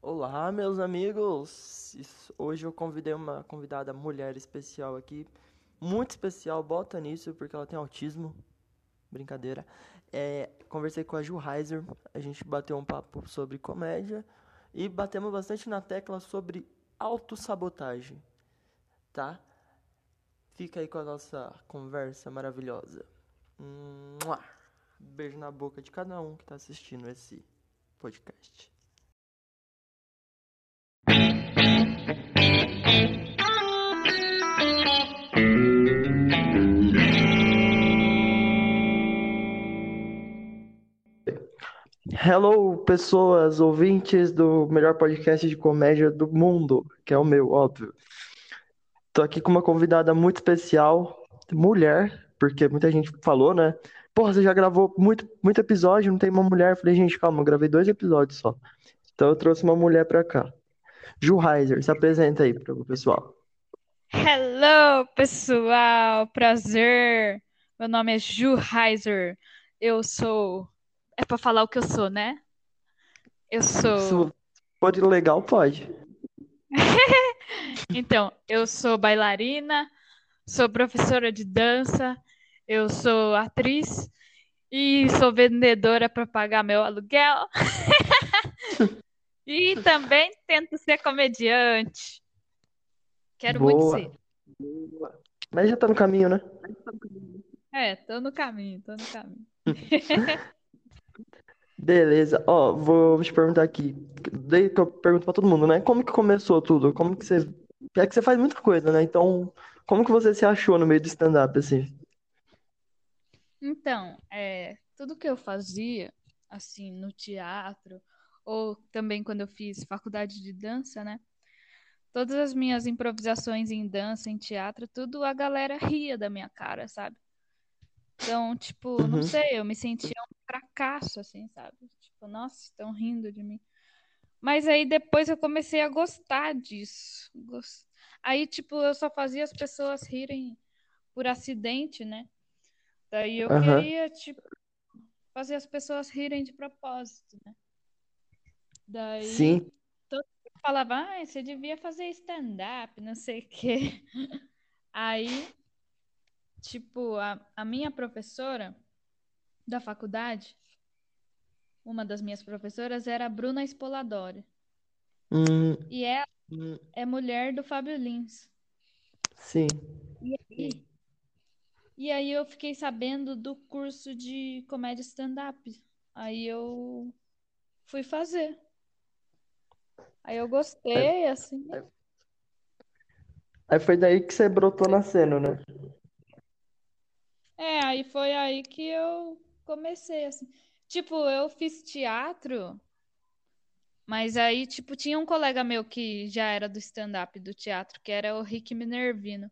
Olá, meus amigos! Hoje eu convidei uma convidada mulher especial aqui, muito especial, bota nisso porque ela tem autismo. Brincadeira. É, conversei com a Ju Heiser, a gente bateu um papo sobre comédia e batemos bastante na tecla sobre autossabotagem, tá? Fica aí com a nossa conversa maravilhosa. Beijo na boca de cada um que tá assistindo esse podcast. Hello, pessoas, ouvintes do melhor podcast de comédia do mundo, que é o meu, óbvio. Tô aqui com uma convidada muito especial, mulher, porque muita gente falou, né? Porra, você já gravou muito, muito episódio, não tem uma mulher. Eu falei, gente, calma, eu gravei dois episódios só. Então eu trouxe uma mulher pra cá. Ju Heiser, se apresenta aí pro pessoal. Hello, pessoal! Prazer! Meu nome é Ju Heiser. Eu sou. É pra falar o que eu sou, né? Eu Se sou. for legal, pode. Então, eu sou bailarina, sou professora de dança, eu sou atriz e sou vendedora para pagar meu aluguel. E também tento ser comediante. Quero muito Boa. ser. Boa. Mas já tá no caminho, né? É, tô no caminho, tô no caminho. Beleza. Ó, vou te perguntar aqui. Daí que eu pergunto pra todo mundo, né? Como que começou tudo? Como que você. É que você faz muita coisa, né? Então, como que você se achou no meio do stand-up, assim? Então, é, tudo que eu fazia, assim, no teatro, ou também quando eu fiz faculdade de dança, né? Todas as minhas improvisações em dança, em teatro, tudo a galera ria da minha cara, sabe? Então, tipo, não Uhum. sei, eu me sentia um fracasso, assim, sabe? Tipo, nossa, estão rindo de mim. Mas aí depois eu comecei a gostar disso. Gos- Aí, tipo, eu só fazia as pessoas rirem por acidente, né? Daí eu Aham. queria, tipo, fazer as pessoas rirem de propósito, né? Daí Sim. todo mundo falava, ah, você devia fazer stand-up, não sei o quê. Aí, tipo, a, a minha professora da faculdade, uma das minhas professoras era a Bruna Spoladori. Hum, E ela hum, é mulher do Fábio Lins. sim. E aí, e aí eu fiquei sabendo do curso de comédia stand-up. Aí eu fui fazer. Aí eu gostei, assim. aí foi daí que você brotou na cena, né? É, aí foi aí que eu comecei, assim. Tipo, eu fiz teatro, mas aí, tipo, tinha um colega meu que já era do stand-up do teatro, que era o Rick Minervino.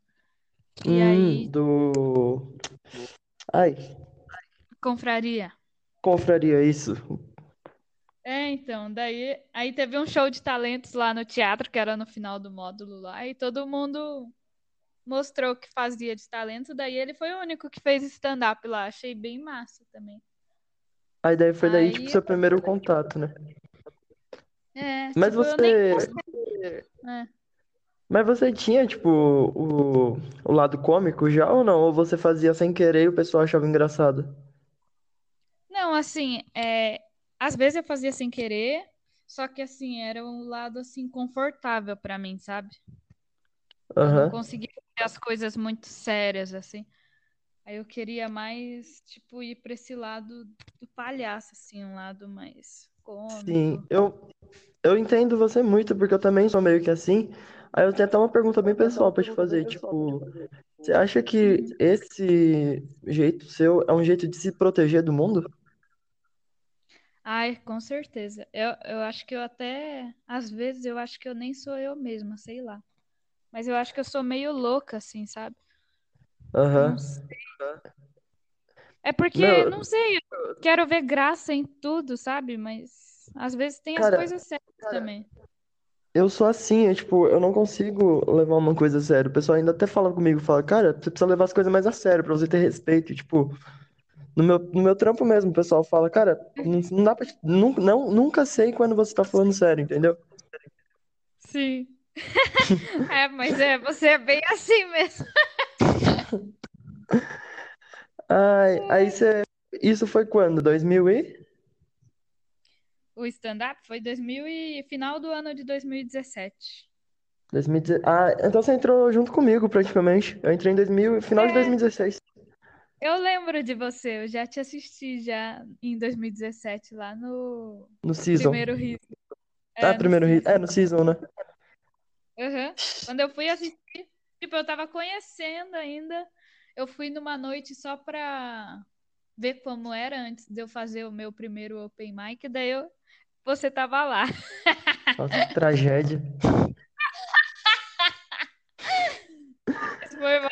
E Hum, aí, do. Ai, confraria. confraria, isso. É, então, daí aí teve um show de talentos lá no teatro, que era no final do módulo lá, e todo mundo mostrou que fazia de talento, daí ele foi o único que fez stand-up lá, achei bem massa também. Aí daí foi daí, tipo, Aí, seu primeiro contato, né? é, Mas tipo, eu nem você. É. Mas você tinha, tipo, o, o lado cômico já ou não? Ou você fazia sem querer e o pessoal achava engraçado? Não, assim, é, às vezes eu fazia sem querer, só que assim, era um lado assim confortável pra mim, sabe? Eu não conseguia as coisas muito sérias assim. Aí eu queria mais, tipo, ir pra esse lado do palhaço, assim, um lado mais Sim, cômico. eu, eu entendo você muito, porque eu também sou meio que assim. Aí eu tenho até uma pergunta bem pessoal pra te fazer. Tipo, você acha que esse jeito seu é um jeito de se proteger do mundo? Ai, com certeza. Eu, eu acho que eu até, às vezes, eu acho que eu nem sou eu mesma, sei lá. Mas eu acho que eu sou meio louca, assim, sabe? Não Aham. sei. É porque, Meu, não sei, eu quero ver graça em tudo, sabe? Mas às vezes tem as cara, coisas sérias também. eu sou assim, é, tipo, eu não consigo levar uma coisa a sério. O pessoal ainda até fala comigo, fala, cara, você precisa levar as coisas mais a sério pra você ter respeito. E, tipo, no meu, no meu trampo mesmo, o pessoal fala, cara, não, não dá pra. Não, não, nunca sei quando você tá falando sério, entendeu? Sim. É, mas é, você é bem assim mesmo. Ai, aí você. Isso foi quando? 2000 e? O stand-up foi 2000 e final do ano de 2017. 2016. Ah, então você entrou junto comigo praticamente. Eu entrei em 2000, final de É, 2016. eu lembro de você, eu já te assisti já em 2017 lá no No season. primeiro riso. Ah, É, no primeiro season. É, no season, né? Uhum. Quando eu fui assistir, tipo, eu tava conhecendo ainda. Eu fui numa noite só pra ver como era antes de eu fazer o meu primeiro open mic, daí eu, você tava lá. Nossa, que tragédia. Foi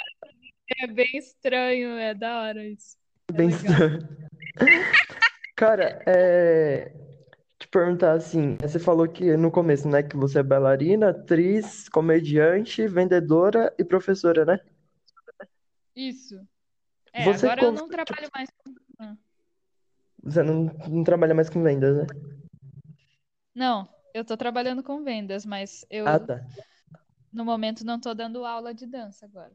é bem estranho, é da hora isso. É Bem legal. estranho. Cara, é. Perguntar assim, você falou que no começo, né, que você é bailarina, atriz, comediante, vendedora e professora, né? Isso. É, Você, agora eu não trabalho mais com. Ah. você não, não trabalha mais com vendas, né? Não, eu tô trabalhando com vendas, mas Ah, eu tá. no momento não tô dando aula de dança agora.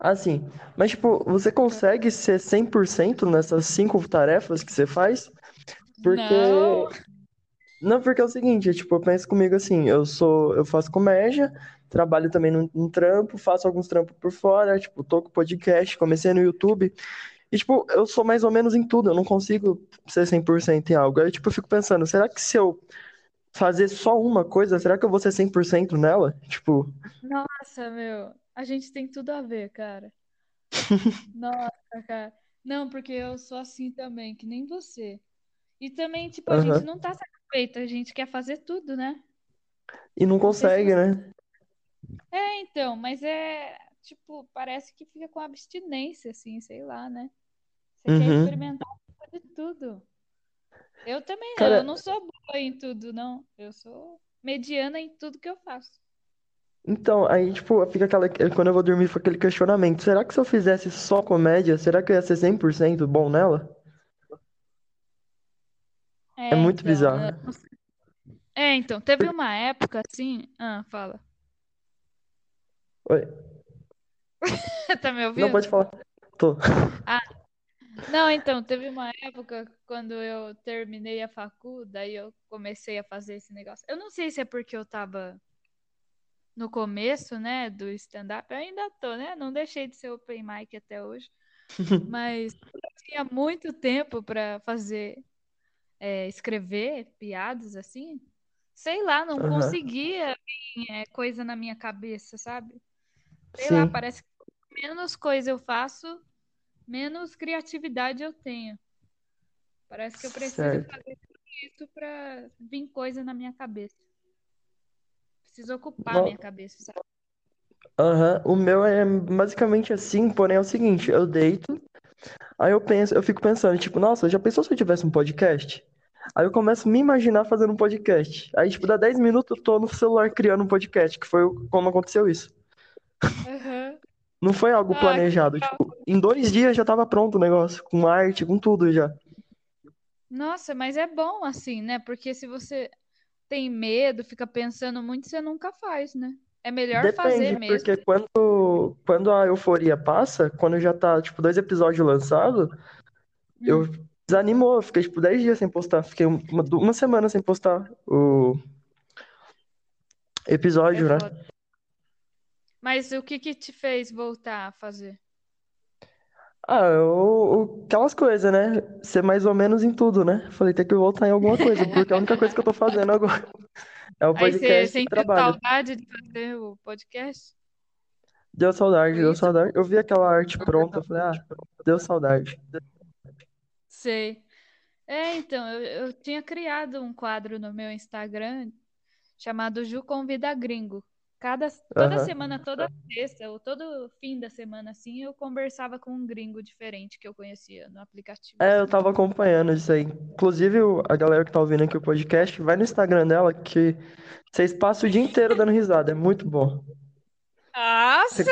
Ah, sim. Mas, tipo, você consegue ser 100% nessas cinco tarefas que você faz? Porque Não, Não, porque é o seguinte, tipo, eu penso comigo assim, eu sou, eu faço comédia, trabalho também num, num trampo, faço alguns trampos por fora, tipo, tô com podcast, comecei no YouTube, e tipo, eu sou mais ou menos em tudo, eu não consigo ser 100% em algo. Aí, tipo, eu fico pensando, será que se eu fazer só uma coisa, será que eu vou ser 100% nela? Tipo, nossa, meu, a gente tem tudo a ver, cara. Nossa, cara. Não, porque eu sou assim também, que nem você. E também, tipo, a gente aham. não tá satisfeito, a gente quer fazer tudo, né? E não consegue, né? É, então, mas é, tipo, parece que fica com abstinência, assim, sei lá, né? Você quer Uhum. experimentar um pouco de tudo. Eu também não, eu Cara, não sou boa em tudo, não. Eu sou mediana em tudo que eu faço. então, aí, tipo, fica aquela, quando eu vou dormir, fica aquele questionamento, será que se eu fizesse só comédia, será que eu ia ser 100% bom nela? É É, muito então, bizarro. não sei. É, então, teve uma época assim. Ah, fala. Oi. Tá me Não, ouvindo? pode falar. Tô. Ah, não, então, teve uma época quando eu terminei a facu, daí eu comecei a fazer esse negócio. Eu não sei se é porque eu tava no começo, né, do stand-up. Eu ainda tô, né? Não deixei de ser open mic até hoje. Mas eu tinha muito tempo pra fazer, é, escrever piadas assim. Sei lá, não Aham. conseguia vir, é, coisa na minha cabeça, sabe? Sei lá, Sim, parece que menos coisa eu faço, menos criatividade eu tenho. Parece que eu preciso certo. fazer tudo isso pra vir coisa na minha cabeça. Preciso ocupar a minha cabeça, sabe? aham. O meu é basicamente assim, porém é o seguinte, eu deito, aí eu penso, eu fico pensando, tipo, nossa, já pensou se eu tivesse um podcast? Aí eu começo a me imaginar fazendo um podcast. Aí, tipo, dá 10 minutos eu tô no celular criando um podcast, que foi como aconteceu isso. Aham. Não foi algo Ah, planejado, tipo, em dois dias já tava pronto o negócio, com arte, com tudo já. Nossa, mas é bom assim, né? Porque se você tem medo, fica pensando muito, você nunca faz, né? É melhor fazer Depende, mesmo. porque quando, quando a euforia passa, quando já tá, tipo, dois episódios lançados, eu Hum, desanimou, eu fiquei, tipo, 10 dias sem postar. Fiquei uma, uma semana sem postar o é episódio, né? foda. Mas o que que te fez voltar a fazer? Ah, eu, aquelas coisas, né? Ser mais ou menos em tudo, né? Falei, tem que voltar em alguma coisa, porque a única coisa que eu tô fazendo agora é o Aí você podcast e o sentiu trabalho. saudade de fazer o podcast? Deu saudade, deu isso? saudade. Eu vi aquela arte pronta, eu falei, ah, deu saudade. Sei. É, então, eu, eu tinha criado um quadro no meu Instagram chamado Ju Convida Gringo. Cada, toda Aham. semana, toda sexta, ou todo fim da semana, assim, eu conversava com um gringo diferente que eu conhecia no aplicativo, É, eu assim. tava acompanhando isso aí. Inclusive, a galera que tá ouvindo aqui o podcast, vai no Instagram dela que vocês passam o dia inteiro dando risada. É muito bom. Nossa!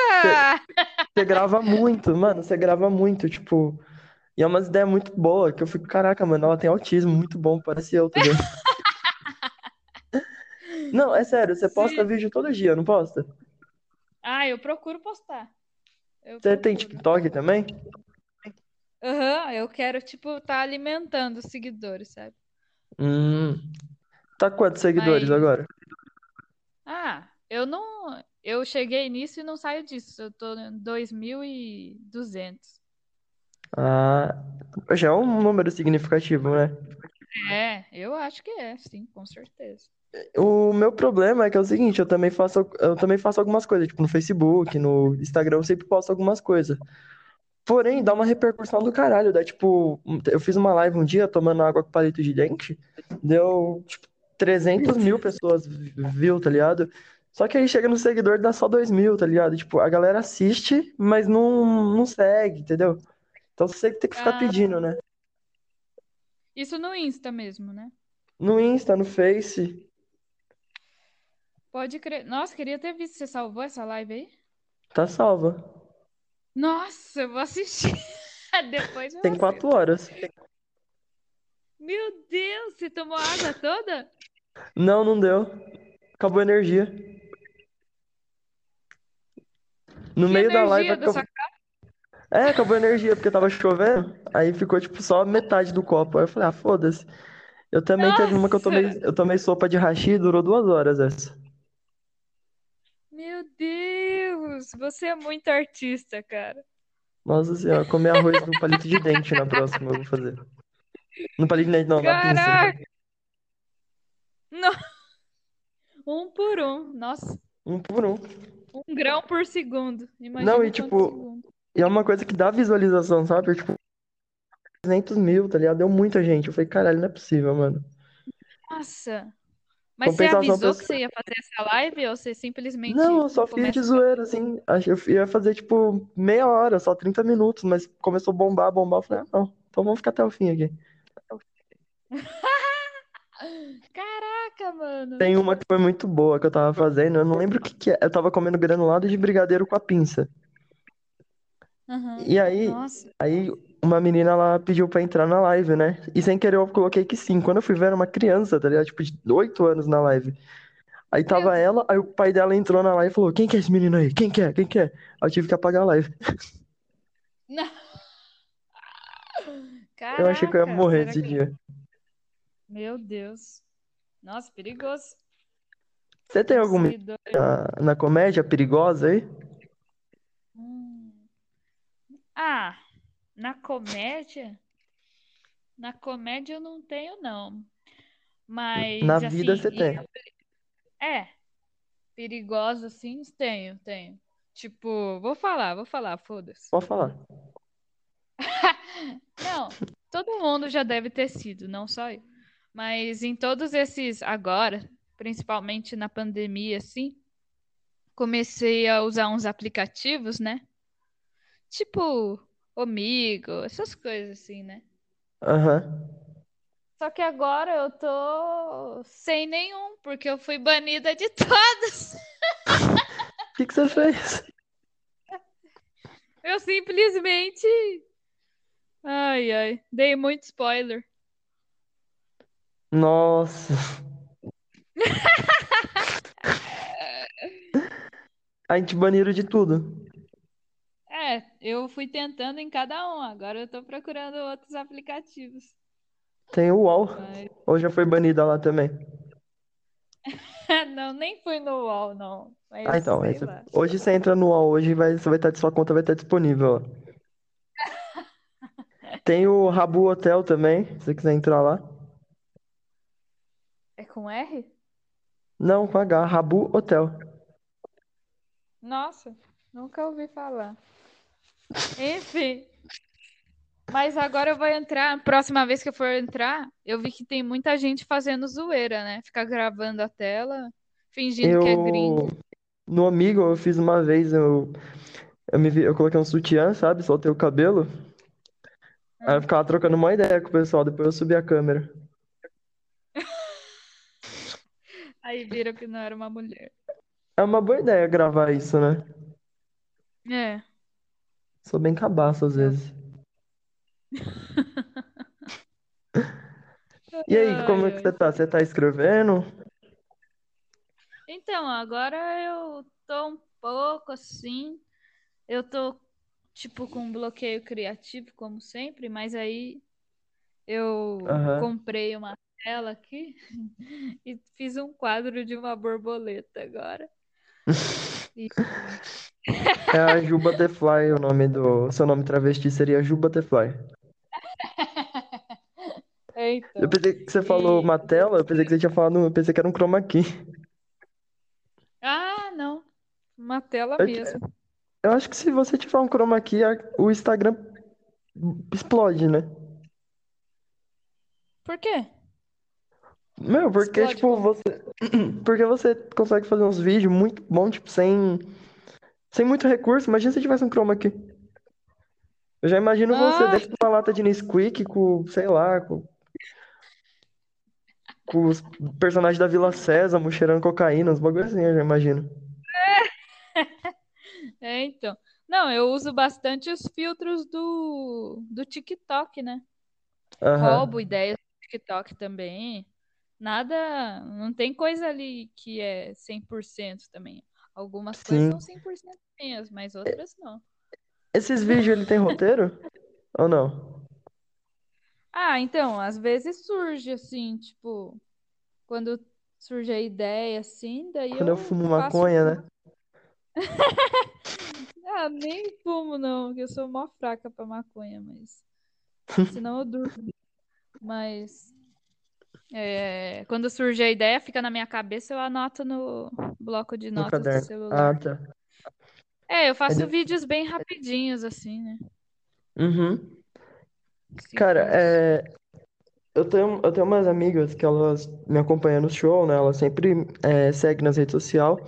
você grava muito, mano. Você grava muito, tipo. E é umas ideias muito boas que eu fico, caraca, mano, ela tem autismo muito bom, parece eu, ligado? Não, é sério, você posta Sim. vídeo todo dia, não posta? Ah, eu procuro postar. Eu Você tem procuro. TikTok também? Aham, eu quero, tipo, tá alimentando os seguidores, sabe? Hum. Tá quantos seguidores Mas, agora? ah, eu não. Eu cheguei nisso e não saio disso. Eu tô em 2.200. Ah, já é um número significativo, né? É, eu acho que é, sim, com certeza. O meu problema é que é o seguinte, eu também faço, eu também faço algumas coisas, tipo no Facebook, no Instagram, eu sempre posto algumas coisas. Porém, dá uma repercussão do caralho, dá tipo, eu fiz uma live um dia tomando água com palito de dente, deu tipo 300 mil pessoas viu, tá ligado? Só que aí chega no seguidor dá só 2 mil, tá ligado? Tipo, a galera assiste, mas não, não segue, entendeu? Então você tem que ficar Ah, pedindo, né? isso no Insta mesmo, né? No Insta, no Face, Pode crer. Nossa, queria ter visto. Você salvou essa live aí? tá salva. Nossa, eu vou assistir. Depois eu Tem assisto. 4 horas. Meu Deus, você tomou água toda? Não, não deu. Acabou a energia. No Que meio da live acabou. É, acabou a energia porque tava chovendo. Aí ficou tipo só metade do copo. Aí eu falei, ah, foda-se. Eu também teve uma que eu tomei, Nossa! eu tomei sopa de hashi e durou duas horas essa. Meu Deus, você é muito artista, cara. Nossa senhora, comer arroz no palito de dente na próxima eu vou fazer. No palito de dente, não, na pinça. Caraca! No- Um por um. Nossa, Um por um. um grão por segundo. Não, Imagina e quantos tipo, segundos. e é uma coisa que dá visualização, sabe? Tipo, 300 mil, tá ligado? Deu muita gente. Eu falei, caralho, não é possível, mano. Nossa. Mas você avisou que você ia fazer essa live ou você simplesmente Não, eu só fiz de zoeira, assim. Eu ia fazer, tipo, meia hora, só 30 minutos, mas começou a bombar, bombar. Eu falei, ah, não, então vamos ficar até o fim aqui. Caraca, mano. Tem uma que foi muito boa que eu tava fazendo, eu não lembro o que que é. Eu tava comendo granulado de brigadeiro com a pinça. Aham. E aí, Nossa. aí uma menina, ela pediu pra entrar na live, né? E sem querer eu coloquei que sim. Quando eu fui ver, era uma criança, tá ligado? Tipo, de 8 anos na live. Aí Meu tava Deus. ela, aí o pai dela entrou na live e falou, quem que é esse menino aí? Quem que é? Quem que é? Aí eu tive que apagar a live. Não. Eu achei que eu ia Caraca, morrer esse que... dia. Meu Deus. Nossa, perigoso. Você tem Um alguma na, na comédia perigosa aí? Hum. Ah, na comédia? Na comédia eu não tenho, não. Mas, Na vida assim, você e- tem. é, perigosa, assim, tenho, tenho. Tipo, vou falar, vou falar, foda-se. Pode falar. Não, todo mundo já deve ter sido, não só eu. Mas em todos esses agora, principalmente na pandemia, assim, comecei a usar uns aplicativos, né? Tipo, Omigo, essas coisas assim, né? Aham. Só que agora eu tô sem nenhum, porque eu fui banida de todos. O que que você fez? Eu simplesmente. Ai, ai, dei muito spoiler. Nossa. A gente baniram de tudo. É, eu fui tentando em cada um, agora eu tô procurando outros aplicativos. Tem o UOL. Mas... Ou já foi banida lá também? Não, nem fui no UOL, não. Mas Ah, então. Hoje você entra no UOL, hoje vai, você vai estar, sua conta vai estar disponível. ó. Tem o Rabu Hotel também, se você quiser entrar lá. É com R? Não, com H, Rabu Hotel. Nossa, nunca ouvi falar. Enfim. Mas agora eu vou entrar. Próxima vez que eu for entrar, eu vi que tem muita gente fazendo zoeira, né? Ficar gravando a tela, fingindo que é gringo. Eu, no Amigo, eu fiz uma vez, eu, eu, me, vi- eu coloquei um sutiã, sabe? Soltei o cabelo. Aí eu ficava trocando uma ideia com o pessoal, depois eu subi a câmera. Aí viram que não era uma mulher. É uma boa ideia gravar isso, né? É. Sou bem cabaço às vezes. E aí, como é que você tá? Você tá escrevendo? Então, agora eu tô um pouco assim. Eu tô, tipo, com um bloqueio criativo, como sempre, mas aí eu Aham. comprei uma tela aqui e fiz um quadro de uma borboleta agora. E- É a Ju Butterfly, o nome do. Seu nome travesti seria Ju Butterfly. É, Eu pensei que você falou uma tela, eu pensei que você tinha falado. Eu pensei que era um chroma key. Ah, não. Uma tela Eu, mesmo. eu acho que se você tiver um chroma key, o Instagram explode, né? Por quê? Meu, porque, Explode tipo, como? você. Porque você consegue fazer uns vídeos muito bons, tipo, sem. Sem muito recurso. Imagina se tivesse um chroma key. Eu já imagino você dentro de uma lata de Nesquik com, sei lá, com, com os personagens da Vila Sésamo cheirando cocaína, uns bagulho assim, eu já imagino. é, então. Não, eu uso bastante os filtros do, do TikTok, né? Roubo Aham. ideias do TikTok também. Nada, não tem coisa ali que é 100% também. Algumas coisas são Sim. 100% minhas, mas outras não. Esses vídeos ele tem roteiro? Ou não? Ah, então, às vezes surge assim, tipo, quando surge a ideia assim, daí Quando eu eu fumo maconha, né? Ah, nem fumo não, porque eu sou mó fraca pra maconha, mas senão eu durmo. Mas é, quando surge a ideia, fica na minha cabeça, eu anoto no bloco de No notas do celular. Ah, tá. É, eu faço de- vídeos bem rapidinhos, assim, né? Uhum. Cara, é, eu tenho, eu tenho umas amigas que elas me acompanham no show, né? Elas sempre é, seguem nas redes sociais.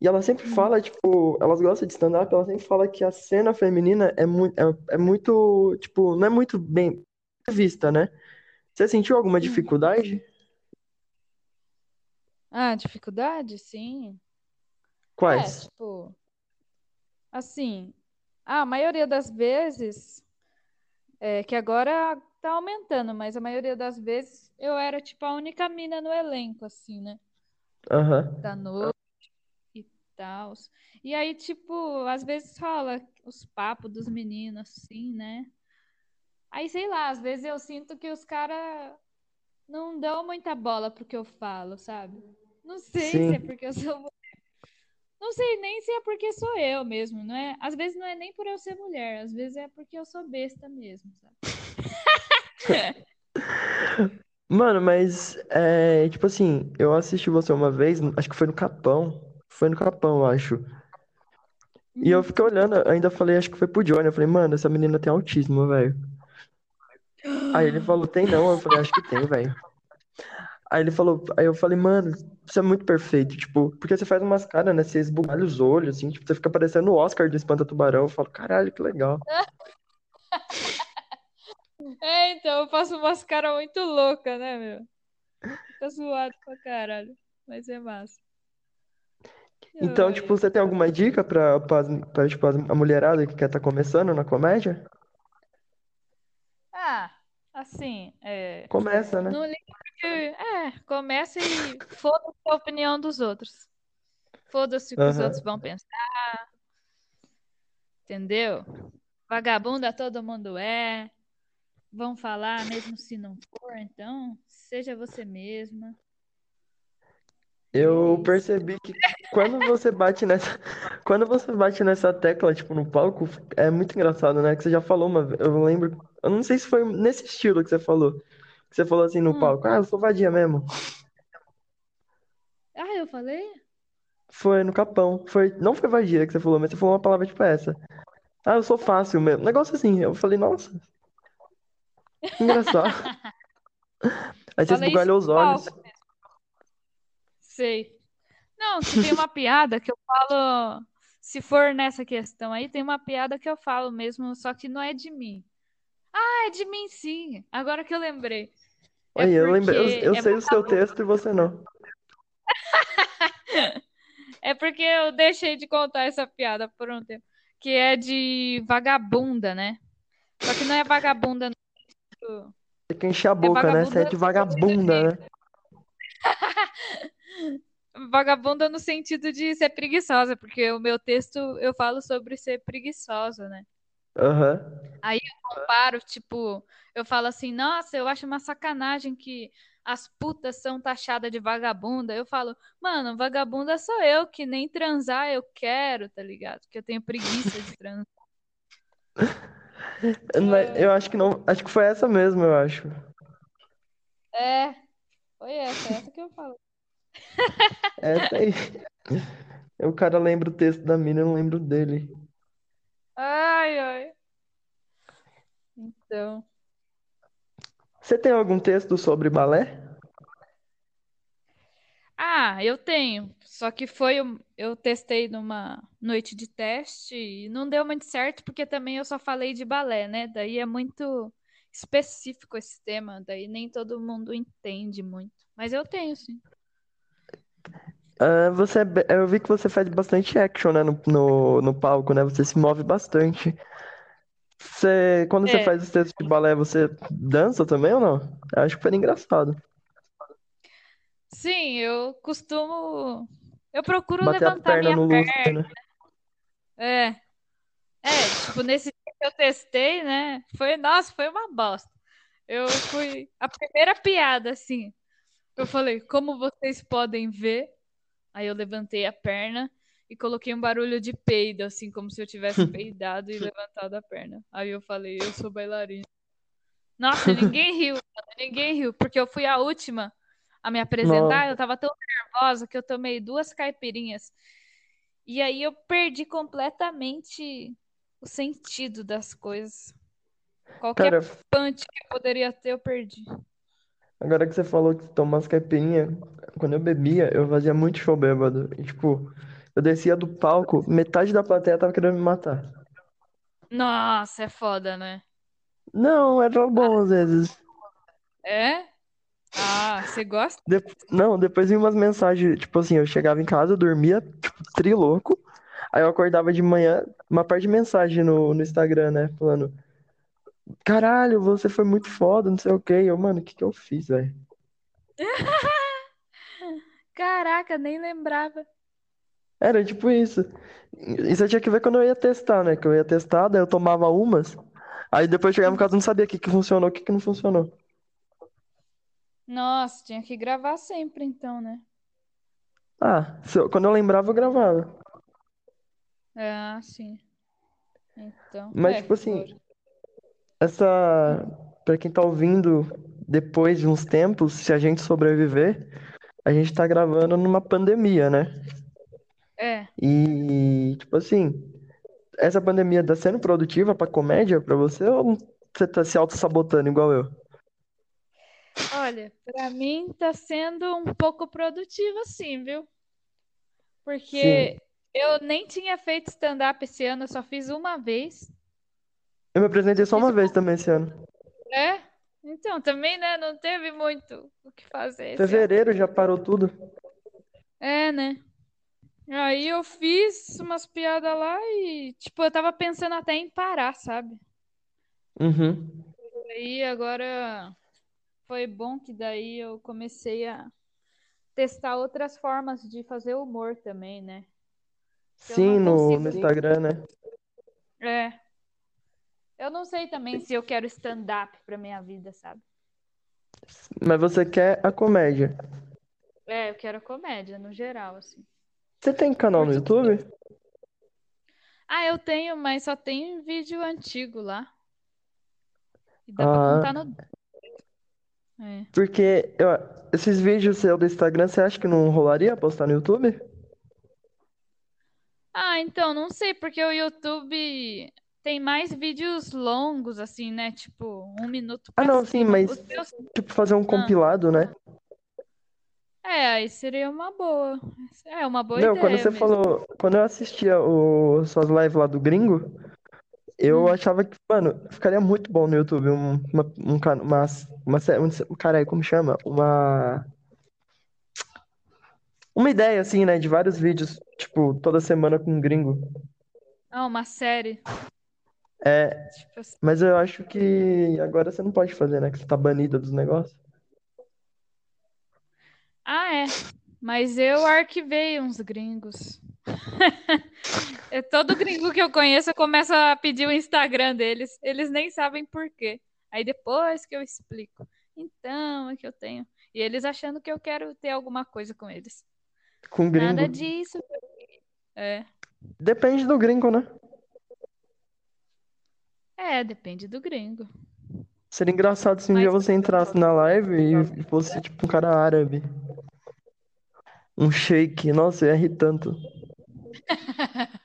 E ela sempre Hum. fala, tipo, elas gostam de stand-up, ela sempre fala que a cena feminina é muito, é, é muito, tipo, não é muito bem vista, né? Você sentiu alguma Hum. dificuldade? Ah, dificuldade? Sim. É, Quais? tipo, assim, a maioria das vezes, é que agora tá aumentando, mas a maioria das vezes eu era, tipo, a única mina no elenco, assim, né? Aham. Da noite e tal. E aí, tipo, às vezes rola os papos dos meninos, assim, né? Aí, sei lá, às vezes eu sinto que os caras não dão muita bola pro que eu falo, sabe? Não sei se é Sim. porque eu sou. Não sei nem se é porque sou eu mesmo, não é? Às vezes não é nem por eu ser mulher, às vezes é porque eu sou besta mesmo, sabe? Mano, mas, é, tipo assim, eu assisti você uma vez, acho que foi no Capão. Foi no Capão, eu acho. E eu fiquei olhando, ainda falei, acho que foi pro Johnny. Eu falei, mano, essa menina tem autismo, velho. Aí ele falou, tem não. Eu falei, acho que tem, velho. Aí ele falou, aí eu falei, mano, isso é muito perfeito, tipo, porque você faz umas caras, né? Você esbugalha os olhos, assim, tipo, você fica parecendo o Oscar do Espanta Tubarão. Eu falo, caralho, que legal. É, então, eu faço umas caras muito loucas, né, meu? Fica zoado pra caralho, mas é massa. Então, Ai, tipo, você tem alguma dica pra, pra, pra, tipo, a mulherada que quer estar começando na comédia? Assim, é. Começa, né? Não liga porque. É, começa e foda-se a opinião dos outros. Foda-se o que os Aham. outros vão pensar, entendeu? Vagabunda todo mundo é. Vão falar mesmo se não for, então seja você mesma. Eu percebi que quando você bate nessa, quando você bate nessa tecla, tipo, no palco, é muito engraçado, né? Que você já falou uma vez, eu lembro, eu não sei se foi nesse estilo que você falou, que você falou assim no Hum. palco, ah, eu sou vadia mesmo. Ah, eu falei? Foi no Capão, foi, não foi vadia que você falou, mas você falou uma palavra tipo essa. Ah, eu sou fácil mesmo. Negócio assim, eu falei, nossa, que engraçado. Aí você Falei isso esbugalhou os olhos. palco. Sei. Não, que tem uma piada que eu falo. Se for nessa questão aí, tem uma piada que eu falo mesmo, só que não é de mim. Ah, é de mim sim. Agora que eu lembrei. É eu lembrei, eu, eu é, sei o seu texto e você não. é porque eu deixei de contar essa piada por um tempo. Que é de vagabunda, né? Só que não é vagabunda Você quer encher a É boca, né? Você é de vagabunda, né? vagabunda no sentido de ser preguiçosa, porque o meu texto eu falo sobre ser preguiçosa, né? Aham. Aí eu comparo, tipo, eu falo assim, nossa, eu acho uma sacanagem que as putas são taxadas de vagabunda. Eu falo, mano, vagabunda sou eu, que nem transar eu quero, tá ligado? Que eu tenho preguiça de transar. Mas eu acho que não. Acho que foi essa mesmo, eu acho. É, foi essa, essa que eu falo. Essa aí. O cara lembra o texto da mina, eu não lembro dele. Ai, ai. Então. Você tem algum texto sobre balé? Ah, eu tenho. Só que foi. Eu testei numa noite de teste e não deu muito certo, porque também eu só falei de balé, né? Daí é muito específico esse tema, daí nem todo mundo entende muito. Mas eu tenho, sim. Ah, você, é eu vi que você faz bastante action, né, no, no, no palco, né? Você se move bastante. Você, quando você É. faz os textos de balé, você dança também ou não? Eu acho que foi engraçado. Sim, eu costumo. Eu procuro Bater a levantar perna minha no lustre, né? É. É, tipo, nesse dia que eu testei, né? Foi, nossa, foi uma bosta. Eu fui a primeira piada, assim. Eu falei, como vocês podem ver? Aí eu levantei a perna e coloquei um barulho de peido, assim, como se eu tivesse peidado e levantado a perna. Aí eu falei, eu sou bailarina. Nossa, ninguém riu, ninguém riu, porque eu fui a última a me apresentar, Nossa. eu tava tão nervosa que eu tomei duas caipirinhas. E aí eu perdi completamente o sentido das coisas. Qualquer Cara, punch que eu poderia ter, eu perdi. Agora que você falou que toma umas caipirinhas, quando eu bebia, eu fazia muito show bêbado. E, tipo, eu descia do palco, metade da plateia tava querendo me matar. Nossa, é foda, né? Não, era bom às vezes. É? Ah, você gosta? De- Não, depois vinha umas mensagens, tipo assim, eu chegava em casa, eu dormia, tipo, trilouco. Aí eu acordava de manhã, uma parte de mensagem no, no Instagram, né? Falando, caralho, você foi muito foda, não sei o quê. Eu, mano, o que que eu fiz, velho? Caraca, nem lembrava. Era tipo isso. Isso eu tinha que ver quando eu ia testar, né? Que eu ia testar, daí eu tomava umas. Aí depois chegava em casa e não sabia o que que funcionou, o que que não funcionou. Nossa, tinha que gravar sempre então, né? Ah, eu- quando eu lembrava, eu gravava. Ah, sim. Então, Mas, é, tipo assim. Essa. Pra quem tá ouvindo depois de uns tempos, se a gente sobreviver, a gente tá gravando numa pandemia, né? É. E, tipo assim, essa pandemia tá sendo produtiva pra comédia pra você ou você tá se auto-sabotando igual eu? Olha, pra mim tá sendo um pouco produtivo, sim, viu? Sim. Porque eu nem tinha feito stand-up esse ano, eu só fiz uma vez. Eu me apresentei só uma vez também esse ano. É? Então, também, né? Não teve muito o que fazer esse ano. Fevereiro já parou tudo. É, né? Aí eu fiz umas piadas lá e, tipo, eu tava pensando até em parar, sabe? Uhum. Aí agora foi bom que daí eu comecei a testar outras formas de fazer humor também, né? Eu Sim, não no, consigo. no Instagram, né? É. Eu não sei também se eu quero stand-up pra minha vida, sabe? Mas você quer a comédia. É, eu quero comédia no geral, assim. Você tem canal no. YouTube? Ah, eu tenho, mas só tem vídeo antigo lá. E dá pra Ah, contar no. É. porque eu- esses vídeos seus do Instagram, você acha que não rolaria postar no YouTube? Ah, então, não sei, porque o YouTube tem mais vídeos longos, assim, né? Tipo, um minuto Ah, não, sim, cima. mas Os teus. tipo fazer um Ah, compilado, né? é, aí seria uma boa. É uma boa Não, quando ideia você mesmo. falou, quando eu assistia o, suas lives lá do Gringo, eu Hum. achava que, mano, ficaria muito bom no YouTube um, uma, um, uma, uma, um, caralho, como chama? Uma, uma ideia, assim, né, de vários vídeos, tipo, toda semana com um gringo. Ah, uma série. É, Tipo assim. mas eu acho que agora você não pode fazer, né, que você tá banida dos negócios. Ah, é. Mas eu arquivei uns gringos. é todo gringo que eu conheço começa a pedir o Instagram deles. Eles nem sabem por quê. Aí depois que eu explico. Então, é que eu tenho. E eles achando que eu quero ter alguma coisa com eles. Com gringo. Nada disso. É. Depende do gringo, né? É, depende do gringo. Seria engraçado se um Mas- dia você entrasse na live e fosse tipo um cara árabe. Um shake. Nossa, eu ia rir tanto.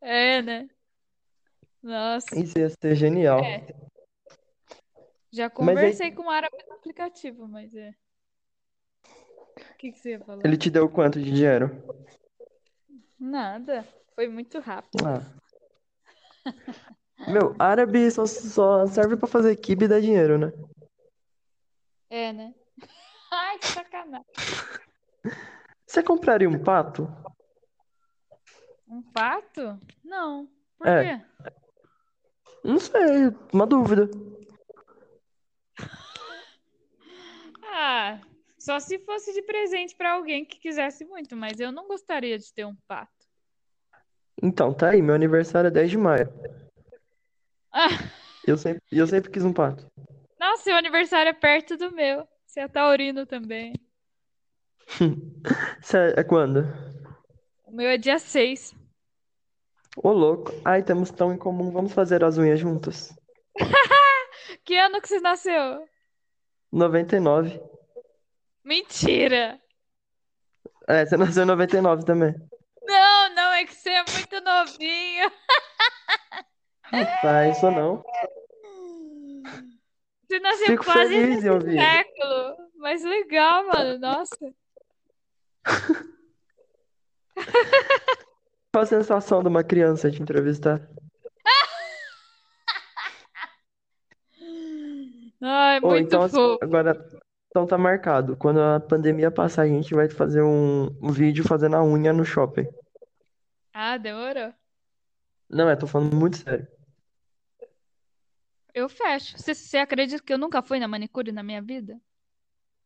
É, né? Nossa, Isso ia ser genial. É. já Mas aí- conversei com o árabe no aplicativo, mas é. O que, que você ia falar? Ele te deu quanto de dinheiro? Nada. Foi muito rápido. Ah. Meu, árabe só, só serve pra fazer equipe e dar dinheiro, né? É, né? Ai, que sacanagem. Você compraria um pato? Um pato? Não. Por É. quê? Não sei, uma dúvida. Ah, só se fosse de presente pra alguém que quisesse muito, mas eu não gostaria de ter um pato. Então, tá aí, meu aniversário é 10 de maio. Ah, Eu sempre, eu sempre quis um pato. nossa, seu aniversário é perto do meu. Você é taurino também. Cê- É quando? O meu é dia 6. Ô, louco. Ai, temos tão em comum. Vamos fazer as unhas juntas. Que ano que você nasceu? 99. Mentira! É, você nasceu em 99 também. É que você é muito novinho. Rapaz, isso não. Você nasceu Fico quase feliz nesse ouvir. século. Mas legal, mano. Nossa. Qual a sensação de uma criança te entrevistar? Ai, Ou muito então, assim, fofo. agora, então tá marcado. Quando a pandemia passar, a gente vai fazer um, um vídeo fazendo a unha no shopping. Ah, demorou. Não, é, tô falando muito sério. Eu fecho. Você, você acredita que eu nunca fui na manicure na minha vida?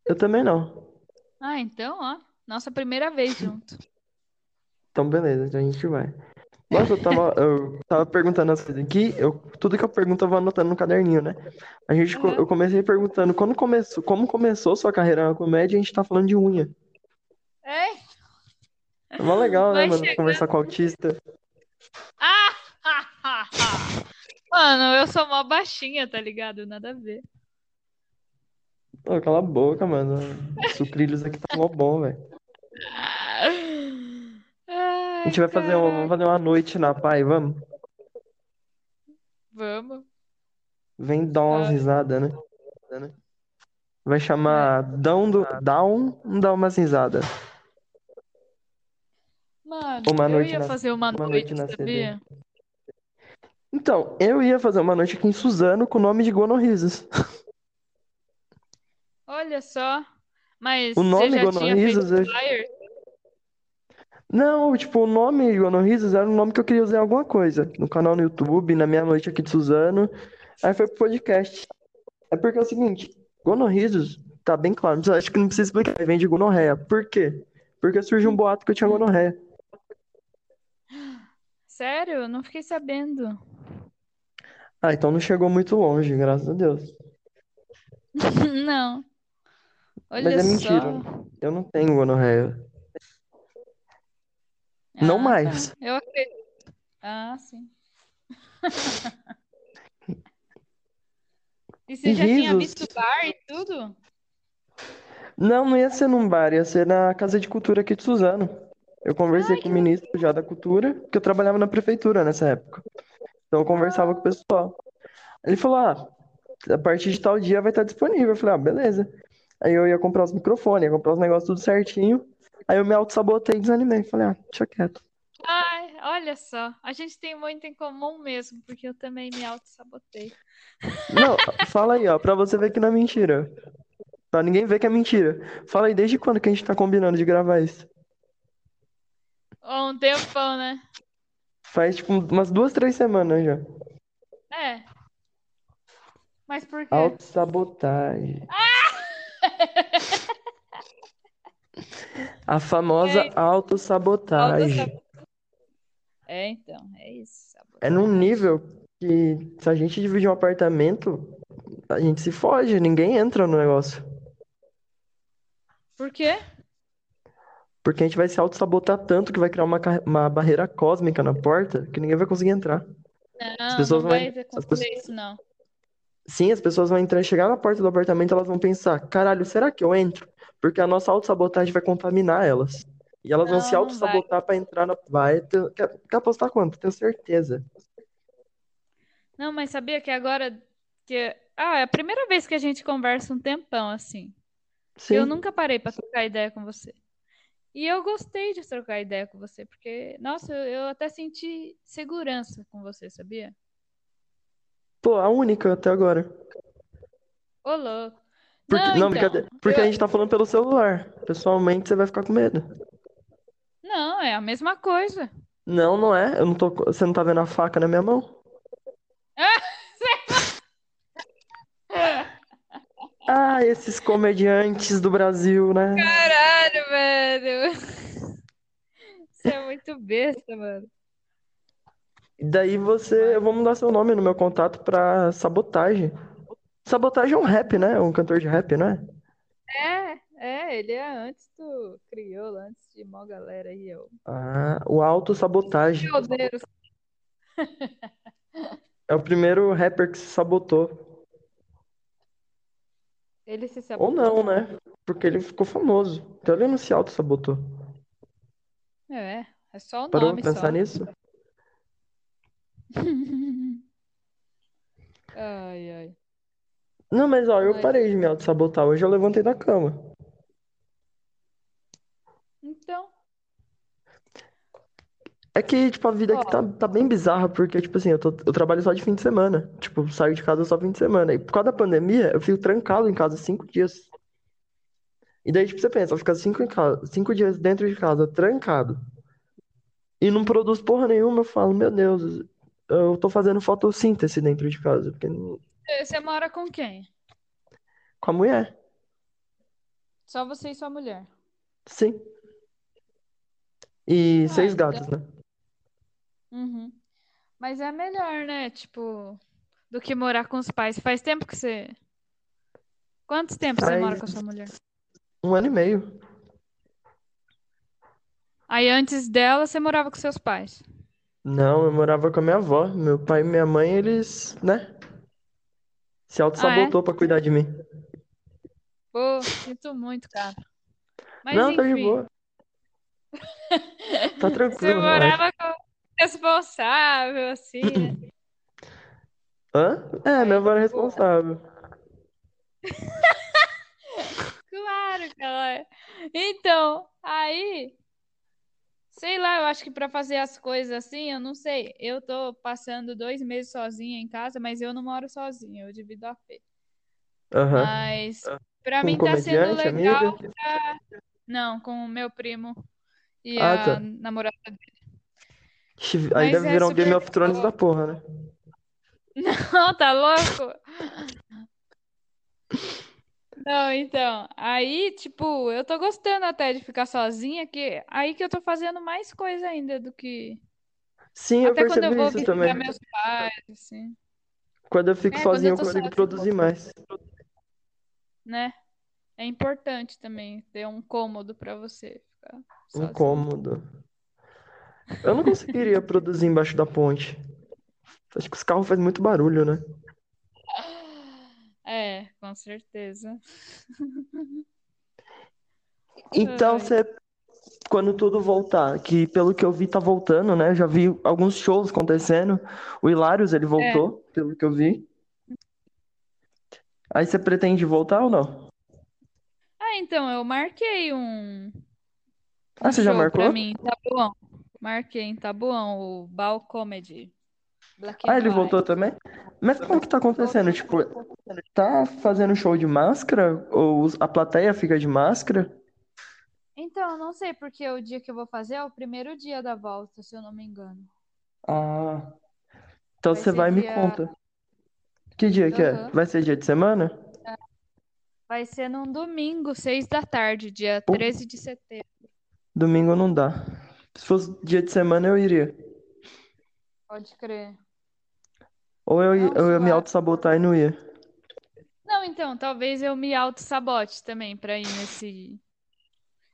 Eu também não. Ah, então, ó. Nossa primeira vez junto. Então, beleza, então a gente vai. Nossa, eu tava, eu tava perguntando as coisas aqui, eu, tudo que eu pergunto eu vou anotando no caderninho, né? A gente, Aham. eu comecei perguntando quando começou, como começou sua carreira na comédia, a gente tá falando de unha. É? É mó legal, né, Vai mano, chegando. conversar com autista. Ah! Mano, eu sou mó baixinha, tá ligado? Nada a ver. Pô, cala a boca, mano. Os sucrilhos aqui tá mó bom, velho. A gente vai fazer, uma, vamos fazer uma noite na Pai, vamos? Vamos. Vem dar umas Ah. risadas, né? Vai chamar Dão do Down, dá umas risadas. Mano, Uma eu noite ia na- fazer uma uma noite, noite na sabia? Então, eu ia fazer uma noite aqui em Suzano com o nome de Gonorrisos. Olha só. Mas O nome feito eu-? Não, tipo, o nome Gonorrisos era um nome que eu queria usar em alguma coisa. No canal no YouTube, na minha noite aqui de Suzano. Aí foi pro podcast. É porque é o seguinte, Gonorrisos, tá bem claro, eu acho que não precisa explicar, vem de gonorreia. Por quê? Porque surgiu um boato que eu tinha gonorreia. Sério? Eu não fiquei sabendo. Ah, então não chegou muito longe, graças a Deus. Não. Mas Olha é mentira. só. Eu não tenho gonorreia. Não Ah, mais. tá. Eu acredito. Ah, sim. E você E já tinha risos. visto bar e tudo? Não, não ia ser num bar, ia ser na Casa de Cultura aqui de Suzano. Eu conversei Ai, com o ministro já da cultura, porque eu trabalhava na prefeitura nessa época. Então eu conversava com o pessoal. Ele falou: ah, a partir de tal dia vai estar disponível. Eu falei: ah, beleza. Aí eu ia comprar os microfones, ia comprar os negócios tudo certinho. Aí eu me auto-sabotei e desanimei. Falei: ah, deixa quieto. Ai, olha só. A gente tem muito em comum mesmo, porque eu também me auto-sabotei. Não, fala aí, ó, pra você ver que não é mentira. Pra ninguém ver que é mentira. Fala aí, desde quando que a gente tá combinando de gravar isso? Há um tempão, né? Faz tipo umas duas, três semanas já. É. Mas por quê? Autossabotagem. A famosa É, autossabotagem. É, então, é isso. É num Sabotagem. nível que se a gente dividir um apartamento, a gente se foge, ninguém entra no negócio. Por quê? Porque a gente vai se autossabotar tanto que vai criar uma, uma barreira cósmica na porta que ninguém vai conseguir entrar. As Não, pessoas não vão, vai as acontecer pessoas, isso, não. sim, as pessoas vão entrar, chegar na porta do apartamento, elas vão pensar, caralho, será que eu entro? Porque a nossa autossabotagem vai contaminar elas. E elas vão se Não, não vai. autossabotar pra entrar na. Vai. ter- Quer, quer apostar quanto? Tenho certeza. Não, mas sabia que agora que ah, é a primeira vez que a gente conversa um tempão assim. Que eu Sim. nunca parei pra trocar ideia com você. E eu gostei de trocar ideia com você, porque, nossa, eu, eu até senti segurança com você, sabia? Pô, a única até agora. Ô, louco. Porque, Não, não, então. Porque a eu, gente tá falando pelo celular. Pessoalmente, você vai ficar com medo. não, é a mesma coisa. Não, não é. Eu não tô. Você não tá vendo a faca na minha mão? Ah, esses comediantes do Brasil, né? Caralho, velho. Você é muito besta, mano. E daí você. Eu vou mudar seu nome no meu contato pra Sabotagem. Sabotagem é um rap, né? É um cantor de rap, né? É, é, ele é antes do crioulo, antes de mó galera aí, eu. Ah, o Autossabotagem. Criouleiros. É o primeiro rapper que se sabotou. Ele se Ou sabotou. não, né? Porque ele ficou famoso. Então ele não se auto-sabotou. É, é só o Parou nome pra só. pensar nisso? Ai, ai. Não, mas ó, eu Mas, parei de me auto-sabotar. Hoje eu levantei da cama. então, É que, tipo, a vida aqui tá, tá bem bizarra, porque, tipo assim, eu, tô- eu trabalho só de fim de semana. Tipo, saio de casa só fim de semana. E por causa da pandemia, eu fico trancado em casa cinco dias. E daí, tipo, você pensa, eu ficar cinco, em casa, cinco dias dentro de casa, trancado, e não produz porra nenhuma, eu falo, meu Deus, eu tô fazendo fotossíntese dentro de casa, porque você mora com quem? com a mulher, Só você e sua mulher. sim. E Ah, seis então. gatos, né? Uhum. Mas é melhor, né? Tipo, do que morar com os pais. Faz tempo que você. Quanto tempo você mora Faz com a sua mulher? um ano e meio. Aí antes dela, você morava com seus pais. Não, eu morava com a minha avó. Meu pai e minha mãe, eles, né, se Ah, é? auto-sabotou pra cuidar de mim. Pô, sinto muito, cara. Mas Não, tá de enfim, boa. Tá você tranquilo, relaxa. morava com responsável, assim, né? Hã? É, minha Aí, avó era responsável. claro que ela é. Então, aí, sei lá, eu acho que pra fazer as coisas assim, eu não sei. Eu tô passando dois meses sozinha em casa, mas eu não moro sozinha, eu divido a AP. Aham. Mas pra Com um mim tá sendo legal pra... Não, com o meu primo e Ah, a tá. namorada dele. Aí Mas deve é virar um Game of Thrones da porra, né? Não, tá louco? Não, então, aí, tipo, eu tô gostando até de ficar sozinha, que aí que eu tô fazendo mais coisa ainda do que. Sim, eu Até quando eu percebi vou isso também. meus pais, assim. Quando eu fico É, sozinho, eu eu consigo sozinha, produzir mais. né? É importante também ter um cômodo pra você ficar Um sozinho. cômodo. Eu não conseguiria produzir embaixo da ponte. Acho que os carros fazem muito barulho, né? É, com certeza. Então, você, quando tudo voltar, que pelo que eu vi tá voltando, né? Já vi alguns shows acontecendo. O Hilários, ele É. voltou, pelo que eu vi. Aí você pretende voltar ou não? Ah, então, eu marquei um, Ah, um você já show pra marcou? mim em Taboão. Marquei em Taboão, o Bal Comedy. Black Ah, ele voltou White. também? Mas como que tá acontecendo? Tipo, tá fazendo show de máscara? Ou a plateia fica de máscara? Então, eu não sei, porque o dia que eu vou fazer é o primeiro dia da volta, se eu não me engano. Ah, então Vai você vai e me dia. conta. Que dia que é? Vai ser dia de semana? Vai ser num domingo, seis da tarde, dia Pô, 13 de setembro. Domingo não dá. Se fosse dia de semana, eu iria. Pode crer. Ou eu, eu ia me auto-sabotar e não ia. Não, então, talvez eu me auto-sabote também pra ir nesse.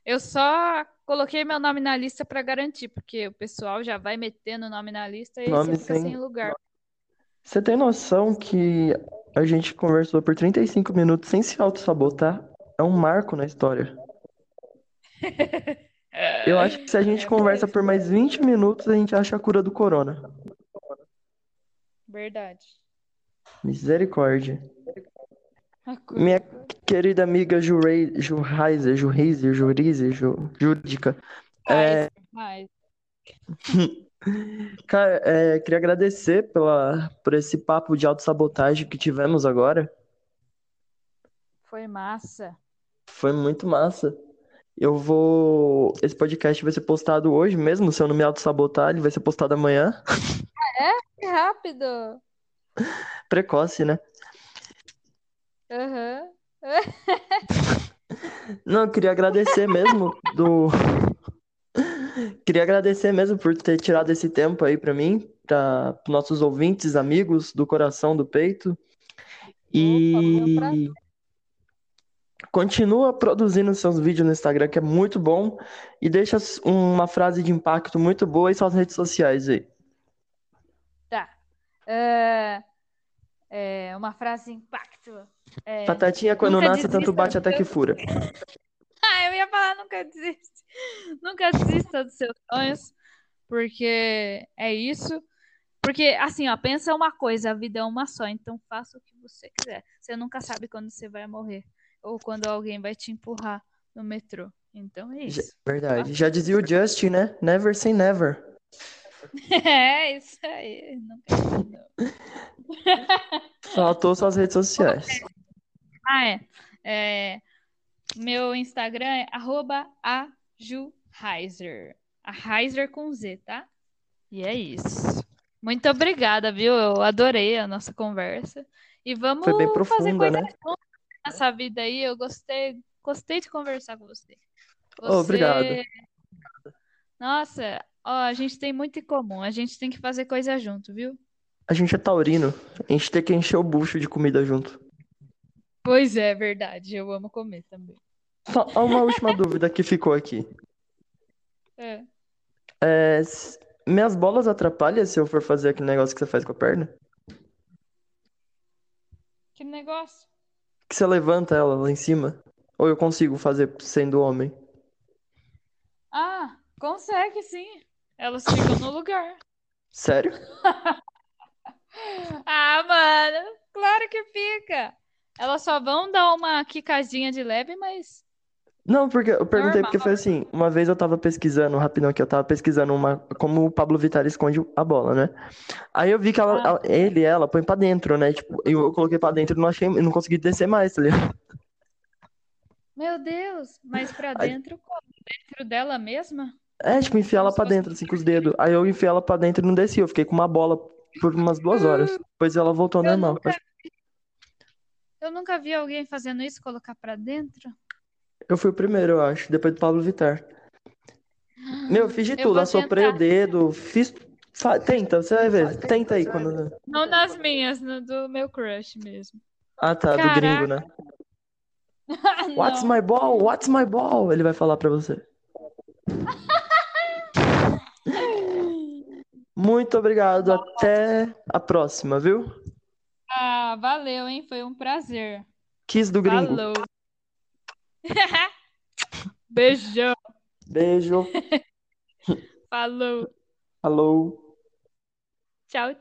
Eu só coloquei meu nome na lista pra garantir, porque o pessoal já vai metendo o nome na lista e Nome você fica sem- sem lugar. Você tem noção que a gente conversou por 35 minutos sem se auto-sabotar? É um marco na história. Eu acho que se a gente É conversa por mais 20 minutos, a gente acha a cura do corona. Verdade. Misericórdia. Minha querida amiga Jurei, Jurreiser, Jurreiser, Jurize, Ju, Júdica. É, Mas, cara, é, queria agradecer pela, por esse papo de autossabotagem que tivemos agora. foi massa. Foi muito massa. Eu vou. Esse podcast vai ser postado hoje mesmo, se eu não me auto-sabotar, ele vai ser postado amanhã. Que rápido. Precoce, né? Aham. Não, eu queria agradecer mesmo do. Queria agradecer mesmo por ter tirado esse tempo aí pra mim, para nossos ouvintes, amigos do coração, do peito. meu prazer. Continua produzindo seus vídeos no Instagram, que é muito bom, e deixa uma frase de impacto muito boa em suas redes sociais aí. Tá. É, é, uma frase impacto. É, Batatinha quando nasce, tanto desista bate do até que fura. Ah, eu ia falar, nunca desista. Nunca desista dos seus sonhos, porque é isso. Porque, assim, ó, pensa uma coisa, a vida é uma só, então faça o que você quiser. Você nunca sabe quando você vai morrer, ou quando alguém vai te empurrar no metrô. Então é isso. verdade. Já dizia o Justin, né? Never say never. É isso aí. Não. Faltou suas redes sociais. Ah, é. É, Meu Instagram é arroba ajuheiser. A Heiser com Z, tá? E é isso. Muito obrigada, viu? Eu adorei a nossa conversa. E vamos Foi bem fazer profunda, coisa né? junto nessa vida aí. Eu gostei, gostei de conversar com você. Oh, obrigado. Você- Nossa, ó, a gente tem muito em comum. A gente tem que fazer coisa junto, viu? A gente é taurino. A gente tem que encher o bucho de comida junto. Pois é, verdade. Eu amo comer também. Só uma última dúvida que ficou aqui. É. É, minhas bolas atrapalham se eu for fazer aquele negócio que você faz com a perna? Que negócio? Que você levanta ela lá em cima? Ou eu consigo fazer sendo homem? Ah, consegue sim. Elas ficam no lugar. Sério? Ah, mano, claro que fica. Elas só vão dar uma quicadinha de leve, mas Não, porque eu perguntei Normal. porque foi assim, uma vez eu tava pesquisando, rapidão aqui, eu tava pesquisando uma, como o Pablo Vittar esconde a bola, né? Aí eu vi que ela, Ah. ela- ele e ela põe pra dentro, né? Tipo, eu, eu coloquei pra dentro e não achei, não consegui descer mais, tá ligado? meu Deus, mas pra Ai. dentro, como? Dentro dela mesma? É, tipo, enfiar ela fosse dentro, assim, com os dedos. Aí eu enfiei ela pra dentro e não desci, eu fiquei com uma bola por umas duas horas. Depois ela voltou Eu normal. nunca, eu nunca vi alguém fazendo isso, colocar pra dentro. Eu fui o primeiro, eu acho, depois do Pablo Vittar. Meu, eu fiz de Eu tudo, vou assoprei o dedo, fiz. fa- Tenta, você vai ver. Tenta aí quando. Não nas minhas, no do meu crush mesmo. Ah, tá, do gringo, né? Ah, What's não. my ball? What's my ball? Ele vai falar pra você. Muito obrigado, até a próxima, viu? Ah, valeu, hein? Foi um prazer. Kiss do gringo. Falou. Beijão. Beijo. Falou. Falou. Tchau,